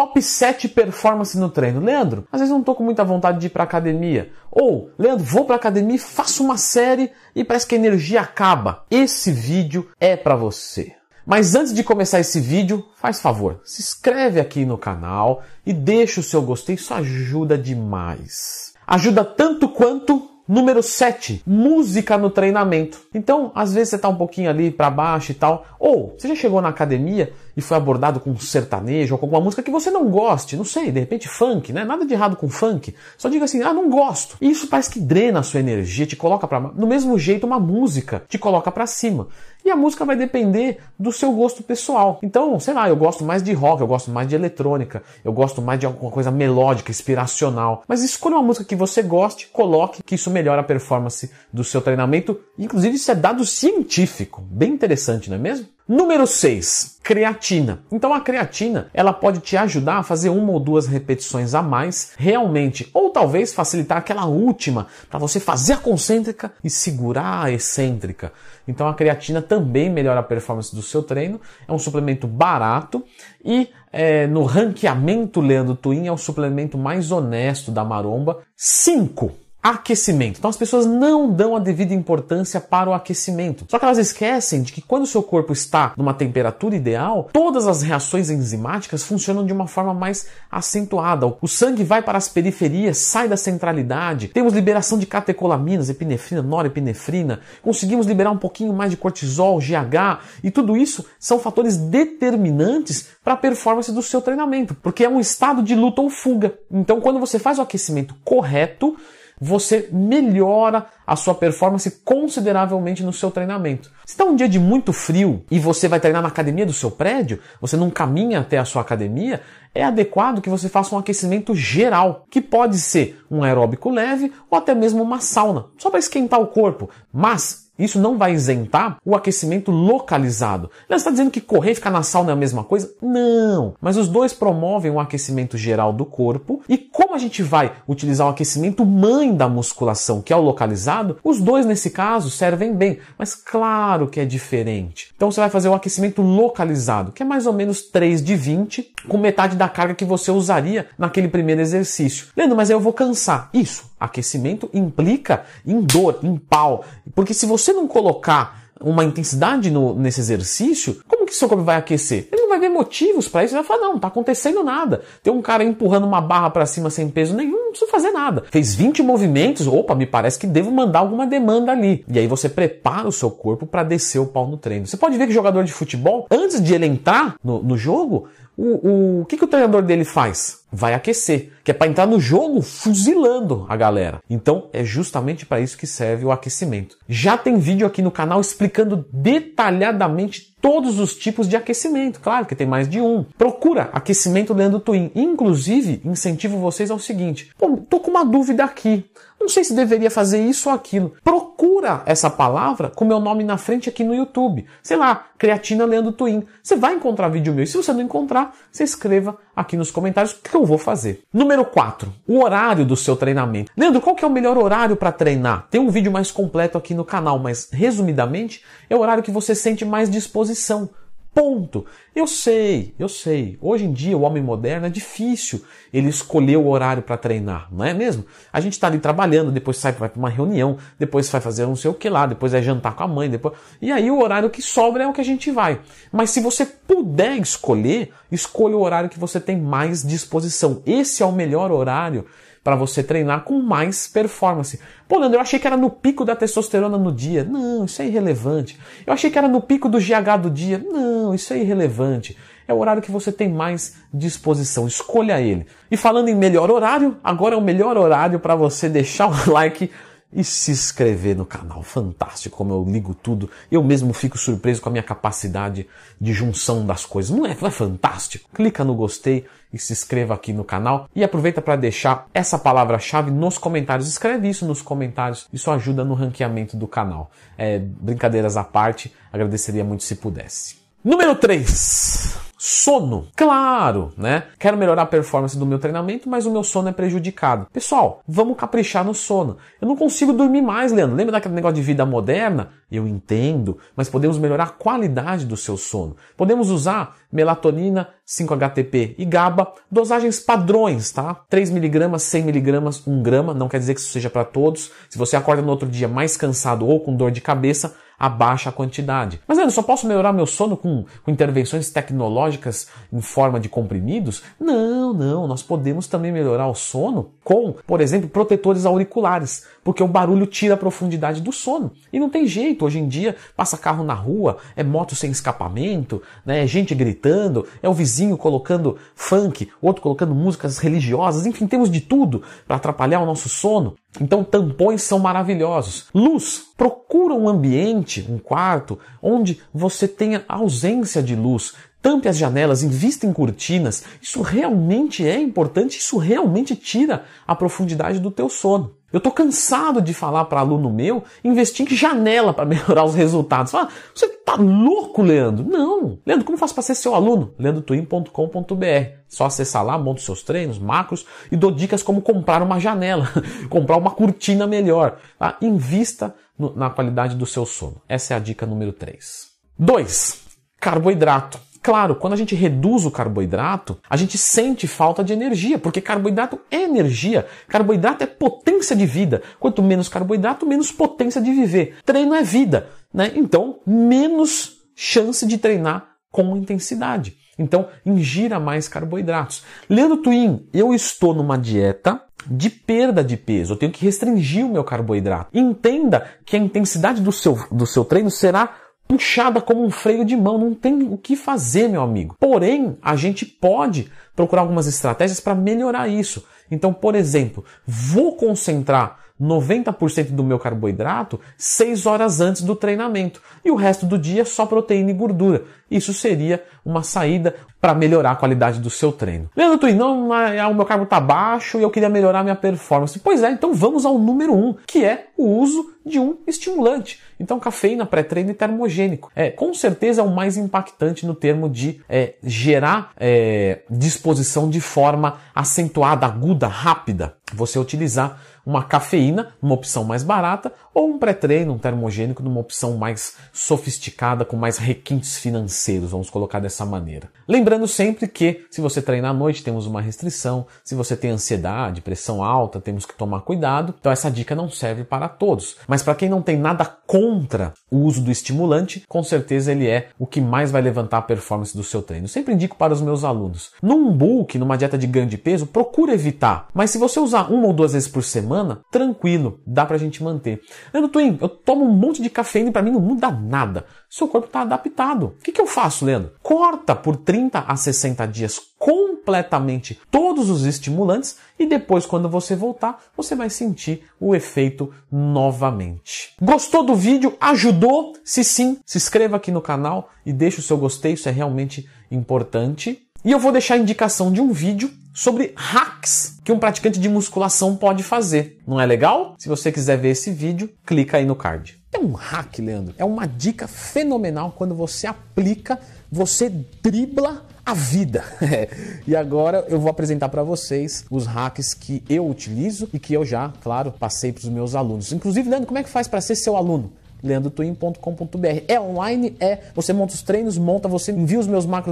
Top 7 performance no treino. Leandro, às vezes não tô com muita vontade de ir pra academia. Ou, Leandro, vou pra academia, faço uma série e parece que a energia acaba. Esse vídeo é para você. Mas antes de começar esse vídeo, faz favor, se inscreve aqui no canal e deixa o seu gostei, isso ajuda demais. Ajuda tanto quanto Número 7, música no treinamento. Então, às vezes você está um pouquinho ali para baixo e tal, ou você já chegou na academia e foi abordado com um sertanejo ou com alguma música que você não goste, não sei, de repente funk, né? Nada de errado com funk. Só diga assim: "Ah, não gosto". E isso parece que drena a sua energia, te coloca para no mesmo jeito uma música te coloca para cima. E a música vai depender do seu gosto pessoal. Então, sei lá, eu gosto mais de rock, eu gosto mais de eletrônica, eu gosto mais de alguma coisa melódica, inspiracional. Mas escolha uma música que você goste, coloque, que isso melhora a performance do seu treinamento. Inclusive, isso é dado científico. Bem interessante, não é mesmo? Número 6, creatina. Então a creatina, ela pode te ajudar a fazer uma ou duas repetições a mais, realmente, ou talvez facilitar aquela última para você fazer a concêntrica e segurar a excêntrica. Então a creatina também melhora a performance do seu treino, é um suplemento barato e é, no ranqueamento Leandro Twin é o suplemento mais honesto da maromba. 5 aquecimento. Então as pessoas não dão a devida importância para o aquecimento. Só que elas esquecem de que quando o seu corpo está numa temperatura ideal, todas as reações enzimáticas funcionam de uma forma mais acentuada. O sangue vai para as periferias, sai da centralidade. Temos liberação de catecolaminas, epinefrina, norepinefrina. Conseguimos liberar um pouquinho mais de cortisol, GH, e tudo isso são fatores determinantes para a performance do seu treinamento, porque é um estado de luta ou fuga. Então, quando você faz o aquecimento correto, você melhora a sua performance consideravelmente no seu treinamento. Se está um dia de muito frio e você vai treinar na academia do seu prédio, você não caminha até a sua academia, é adequado que você faça um aquecimento geral, que pode ser um aeróbico leve ou até mesmo uma sauna, só para esquentar o corpo. Mas isso não vai isentar o aquecimento localizado. Você está dizendo que correr e ficar na sauna é a mesma coisa? Não! Mas os dois promovem um aquecimento geral do corpo e como a gente vai utilizar o aquecimento mãe da musculação, que é o localizado, os dois nesse caso servem bem, mas claro que é diferente. Então você vai fazer o aquecimento localizado, que é mais ou menos 3 de 20, com metade da carga que você usaria naquele primeiro exercício. Leandro, mas eu vou cansar. Isso, aquecimento implica em dor, em pau. Porque se você não colocar uma intensidade no, nesse exercício, como que seu corpo vai aquecer? Ele não vai ver motivos para isso, ele vai falar, não, não tá acontecendo nada. Tem um cara empurrando uma barra para cima sem peso nenhum, não precisa fazer nada. Fez 20 movimentos, opa, me parece que devo mandar alguma demanda ali. E aí você prepara o seu corpo para descer o pau no treino. Você pode ver que jogador de futebol, antes de ele entrar no, no jogo, o, o, o que, que o treinador dele faz? vai aquecer, que é para entrar no jogo fuzilando a galera. Então é justamente para isso que serve o aquecimento. Já tem vídeo aqui no canal explicando detalhadamente todos os tipos de aquecimento. Claro que tem mais de um. Procura aquecimento Leandro Twin. Inclusive, incentivo vocês ao seguinte: Pô, tô com uma dúvida aqui. Não sei se deveria fazer isso ou aquilo. Procura essa palavra com meu nome na frente aqui no YouTube. Sei lá, Creatina Leandro Twin. Você vai encontrar vídeo meu. E se você não encontrar, você escreva aqui nos comentários o que eu vou fazer. Número 4. O horário do seu treinamento. Leandro, qual que é o melhor horário para treinar? Tem um vídeo mais completo aqui no canal, mas resumidamente é o horário que você sente mais disposição. Ponto. Eu sei, eu sei. Hoje em dia, o homem moderno é difícil ele escolher o horário para treinar, não é mesmo? A gente está ali trabalhando, depois sai para uma reunião, depois vai fazer não sei o que lá, depois é jantar com a mãe, depois e aí o horário que sobra é o que a gente vai. Mas se você puder escolher, escolha o horário que você tem mais disposição. Esse é o melhor horário para você treinar com mais performance. Pô, Leandro, eu achei que era no pico da testosterona no dia. Não, isso é irrelevante. Eu achei que era no pico do GH do dia. Não, isso é irrelevante. É o horário que você tem mais disposição. Escolha ele. E falando em melhor horário, agora é o melhor horário para você deixar o like e se inscrever no canal. Fantástico, como eu ligo tudo. Eu mesmo fico surpreso com a minha capacidade de junção das coisas. Não é, não é fantástico? Clica no gostei e se inscreva aqui no canal. E aproveita para deixar essa palavra-chave nos comentários. Escreve isso nos comentários. Isso ajuda no ranqueamento do canal. É, brincadeiras à parte, agradeceria muito se pudesse. Número 3. Sono. Claro, né? Quero melhorar a performance do meu treinamento, mas o meu sono é prejudicado. Pessoal, vamos caprichar no sono. Eu não consigo dormir mais, Leandro. Lembra daquele negócio de vida moderna? Eu entendo, mas podemos melhorar a qualidade do seu sono. Podemos usar melatonina, 5-HTP e GABA, dosagens padrões, tá? 3mg, 100mg, 1 grama, não quer dizer que isso seja para todos. Se você acorda no outro dia mais cansado ou com dor de cabeça, a quantidade. Mas eu só posso melhorar meu sono com, com, intervenções tecnológicas em forma de comprimidos? Não, não. Nós podemos também melhorar o sono com, por exemplo, protetores auriculares, porque o barulho tira a profundidade do sono. E não tem jeito. Hoje em dia, passa carro na rua, é moto sem escapamento, né, é gente gritando, é o vizinho colocando funk, outro colocando músicas religiosas, enfim, temos de tudo para atrapalhar o nosso sono. Então, tampões são maravilhosos. Luz, procura um ambiente, um quarto, onde você tenha ausência de luz. Tampe as janelas, invista em cortinas. Isso realmente é importante, isso realmente tira a profundidade do teu sono. Eu estou cansado de falar para aluno meu investir em janela para melhorar os resultados. Fala, você tá louco, Leandro? Não. Leandro, como faço para ser seu aluno? leandrotwin.com.br. Só acessar lá, monta seus treinos, macros e dou dicas como comprar uma janela, comprar uma cortina melhor. Tá? Invista no, na qualidade do seu sono. Essa é a dica número 3. 2. Carboidrato. Claro, quando a gente reduz o carboidrato, a gente sente falta de energia, porque carboidrato é energia. Carboidrato é potência de vida. Quanto menos carboidrato, menos potência de viver. Treino é vida, né? Então, menos chance de treinar com intensidade. Então, ingira mais carboidratos. Leandro Twin, eu estou numa dieta de perda de peso. Eu tenho que restringir o meu carboidrato. Entenda que a intensidade do seu, do seu treino será puxada como um freio de mão, não tem o que fazer, meu amigo. Porém, a gente pode procurar algumas estratégias para melhorar isso. Então, por exemplo, vou concentrar 90% do meu carboidrato 6 horas antes do treinamento e o resto do dia só proteína e gordura. Isso seria uma saída para melhorar a qualidade do seu treino. Leandro Twin, não, é, o meu carbo está baixo e eu queria melhorar minha performance. Pois é, então vamos ao número 1, um, que é o uso de um estimulante. Então, cafeína, pré-treino e termogênico. É, com certeza é o mais impactante no termo de é, gerar é, disposição de forma acentuada, aguda, rápida. Você utilizar uma cafeína, uma opção mais barata, ou um pré-treino, um termogênico, numa opção mais sofisticada, com mais requintes financeiros, vamos colocar dessa maneira. Lembrando sempre que, se você treina à noite, temos uma restrição, se você tem ansiedade, pressão alta, temos que tomar cuidado, então essa dica não serve para todos. Mas para quem não tem nada contra o uso do estimulante, com certeza ele é o que mais vai levantar a performance do seu treino. Sempre indico para os meus alunos, num bulk, numa dieta de ganho de peso, procura evitar. Mas se você usar uma ou duas vezes por semana, tranquilo, dá pra gente manter. Leandro Twin, eu tomo um monte de cafeína e para mim não muda nada. Seu corpo está adaptado. O que, que eu faço, Leandro? Corta por 30 a 60 dias completamente todos os estimulantes e depois, quando você voltar, você vai sentir o efeito novamente. Gostou do vídeo? Ajudou? Se sim, se inscreva aqui no canal e deixe o seu gostei, isso é realmente importante. E eu vou deixar a indicação de um vídeo sobre hacks que um praticante de musculação pode fazer. Não é legal? Se você quiser ver esse vídeo, clica aí no card. É um hack, Leandro. É uma dica fenomenal quando você aplica, você dribla a vida. e agora eu vou apresentar para vocês os hacks que eu utilizo e que eu já, claro, passei para os meus alunos. Inclusive, Leandro, como é que faz para ser seu aluno? leandrotwin.com.br. É online, é, você monta os treinos, monta, você envia os meus macros